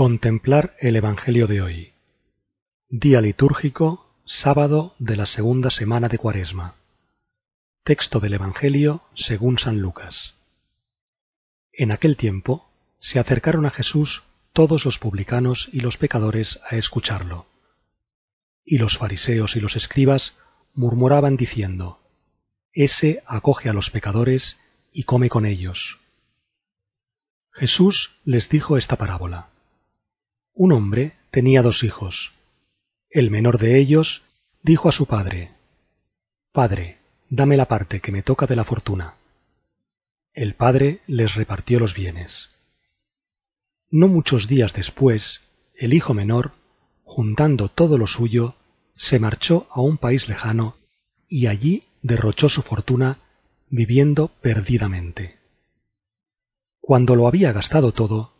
Contemplar el Evangelio de hoy. Día litúrgico, sábado de la segunda semana de Cuaresma. Texto del Evangelio según San Lucas. En aquel tiempo se acercaron a Jesús todos los publicanos y los pecadores a escucharlo. Y los fariseos y los escribas murmuraban diciendo, Ese acoge a los pecadores y come con ellos. Jesús les dijo esta parábola. Un hombre tenía dos hijos. El menor de ellos dijo a su padre, Padre, dame la parte que me toca de la fortuna. El padre les repartió los bienes. No muchos días después, el hijo menor, juntando todo lo suyo, se marchó a un país lejano y allí derrochó su fortuna viviendo perdidamente. Cuando lo había gastado todo,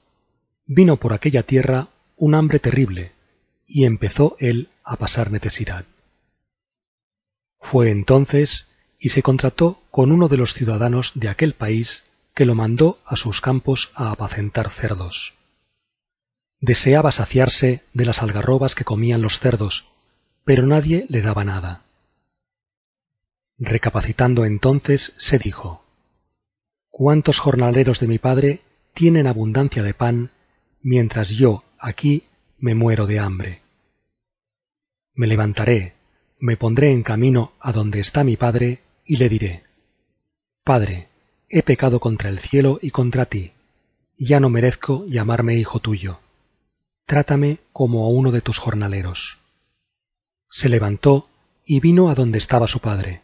vino por aquella tierra un hambre terrible, y empezó él a pasar necesidad. Fue entonces y se contrató con uno de los ciudadanos de aquel país que lo mandó a sus campos a apacentar cerdos. Deseaba saciarse de las algarrobas que comían los cerdos, pero nadie le daba nada. Recapacitando entonces, se dijo ¿Cuántos jornaleros de mi padre tienen abundancia de pan, mientras yo, aquí me muero de hambre. Me levantaré, me pondré en camino a donde está mi Padre, y le diré, Padre, he pecado contra el cielo y contra ti, ya no merezco llamarme hijo tuyo. Trátame como a uno de tus jornaleros. Se levantó y vino a donde estaba su padre.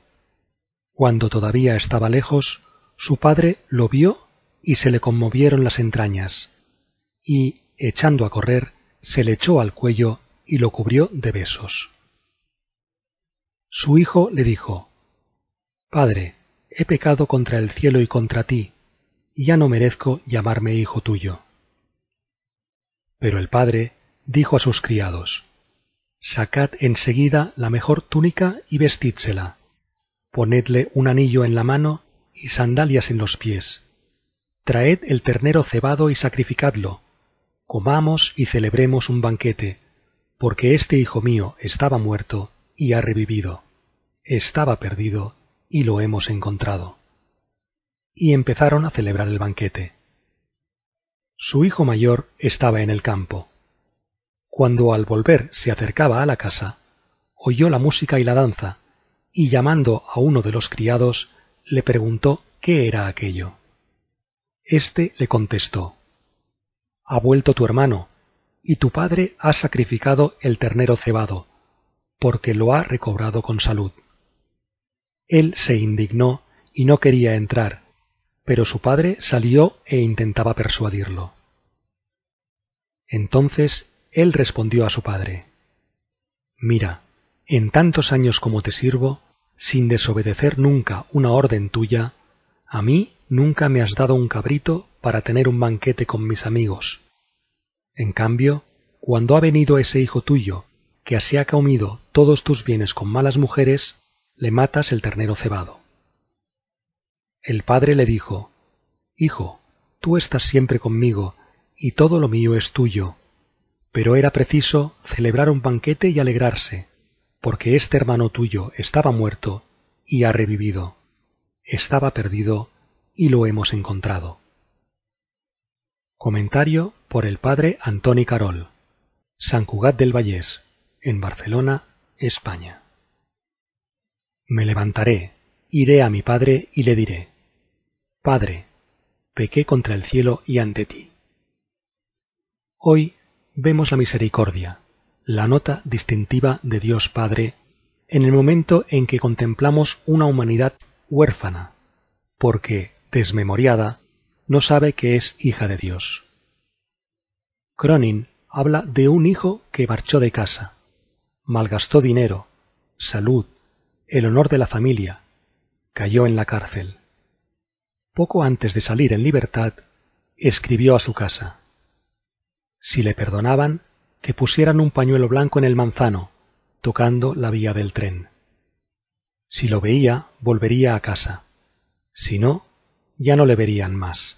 Cuando todavía estaba lejos, su padre lo vio y se le conmovieron las entrañas, y, echando a correr, se le echó al cuello y lo cubrió de besos. Su hijo le dijo Padre, he pecado contra el cielo y contra ti, y ya no merezco llamarme hijo tuyo. Pero el padre dijo a sus criados Sacad enseguida la mejor túnica y vestídsela, ponedle un anillo en la mano y sandalias en los pies, traed el ternero cebado y sacrificadlo, comamos y celebremos un banquete, porque este hijo mío estaba muerto y ha revivido, estaba perdido y lo hemos encontrado. Y empezaron a celebrar el banquete. Su hijo mayor estaba en el campo. Cuando al volver se acercaba a la casa, oyó la música y la danza, y llamando a uno de los criados, le preguntó qué era aquello. Este le contestó ha vuelto tu hermano, y tu padre ha sacrificado el ternero cebado, porque lo ha recobrado con salud. Él se indignó y no quería entrar, pero su padre salió e intentaba persuadirlo. Entonces él respondió a su padre Mira, en tantos años como te sirvo, sin desobedecer nunca una orden tuya, a mí nunca me has dado un cabrito para tener un banquete con mis amigos. En cambio, cuando ha venido ese hijo tuyo, que se ha comido todos tus bienes con malas mujeres, le matas el ternero cebado. El padre le dijo, Hijo, tú estás siempre conmigo, y todo lo mío es tuyo. Pero era preciso celebrar un banquete y alegrarse, porque este hermano tuyo estaba muerto y ha revivido. Estaba perdido y lo hemos encontrado. Comentario por el padre Antoni Carol. San Cugat del Vallés, en Barcelona, España. Me levantaré, iré a mi padre y le diré, Padre, pequé contra el cielo y ante ti. Hoy vemos la misericordia, la nota distintiva de Dios Padre, en el momento en que contemplamos una humanidad huérfana, porque, desmemoriada, no sabe que es hija de Dios. Cronin habla de un hijo que marchó de casa, malgastó dinero, salud, el honor de la familia, cayó en la cárcel. Poco antes de salir en libertad, escribió a su casa. Si le perdonaban, que pusieran un pañuelo blanco en el manzano, tocando la vía del tren. Si lo veía, volvería a casa. Si no, ya no le verían más.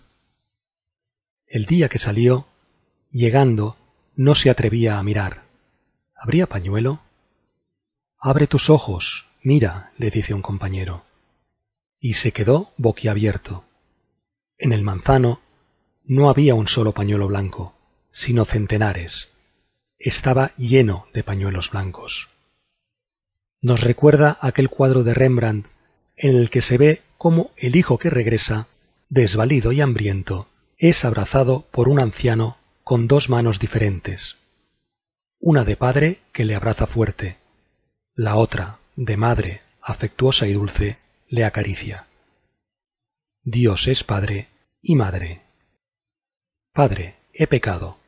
El día que salió, llegando, no se atrevía a mirar. ¿Habría pañuelo? Abre tus ojos, mira, le dice un compañero. Y se quedó boquiabierto. En el manzano no había un solo pañuelo blanco, sino centenares. Estaba lleno de pañuelos blancos. Nos recuerda aquel cuadro de Rembrandt en el que se ve cómo el hijo que regresa, desvalido y hambriento, es abrazado por un anciano con dos manos diferentes. Una de padre que le abraza fuerte, la otra, de madre, afectuosa y dulce, le acaricia. Dios es Padre y Madre. Padre, he pecado.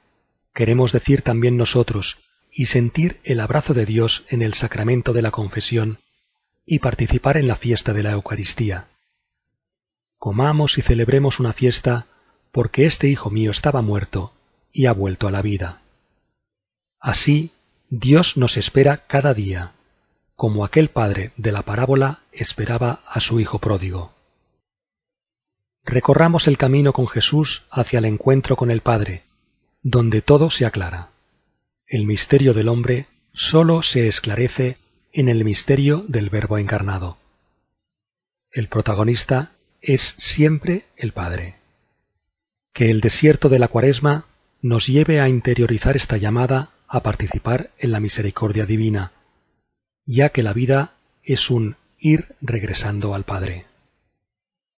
Queremos decir también nosotros y sentir el abrazo de Dios en el sacramento de la confesión y participar en la fiesta de la Eucaristía. Comamos y celebremos una fiesta porque este hijo mío estaba muerto y ha vuelto a la vida. Así, Dios nos espera cada día, como aquel padre de la parábola esperaba a su hijo pródigo. Recorramos el camino con Jesús hacia el encuentro con el Padre, donde todo se aclara. El misterio del hombre sólo se esclarece en el misterio del Verbo encarnado. El protagonista es siempre el Padre. Que el desierto de la cuaresma nos lleve a interiorizar esta llamada a participar en la misericordia divina, ya que la vida es un ir regresando al Padre.